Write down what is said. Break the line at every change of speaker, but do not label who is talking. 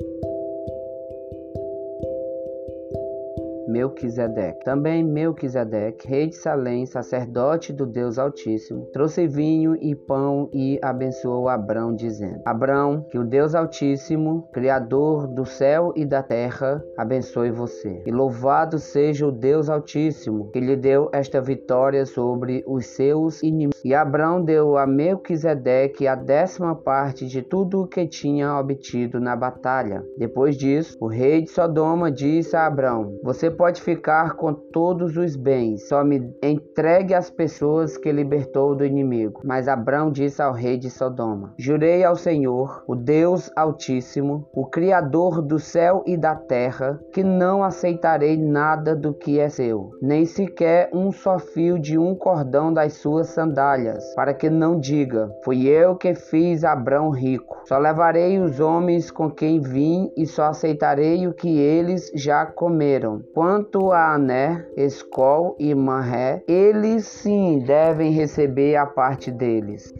Thank you. Melquisedeque. Também Melquisedeque, rei de Salém, sacerdote do Deus Altíssimo, trouxe vinho e pão e abençoou Abrão, dizendo: Abrão, que o Deus Altíssimo, Criador do céu e da terra, abençoe você. E louvado seja o Deus Altíssimo, que lhe deu esta vitória sobre os seus inimigos. E Abrão deu a Melquisedeque a décima parte de tudo o que tinha obtido na batalha. Depois disso, o rei de Sodoma disse a Abrão: Você pode ficar com todos os bens, só me entregue as pessoas que libertou do inimigo. Mas Abraão disse ao rei de Sodoma: Jurei ao Senhor, o Deus Altíssimo, o Criador do céu e da terra, que não aceitarei nada do que é seu, nem sequer um só fio de um cordão das suas sandálias, para que não diga: Fui eu que fiz Abraão rico. Só levarei os homens com quem vim e só aceitarei o que eles já comeram. Quanto a Ané, Escol e Marré, eles sim devem receber a parte deles.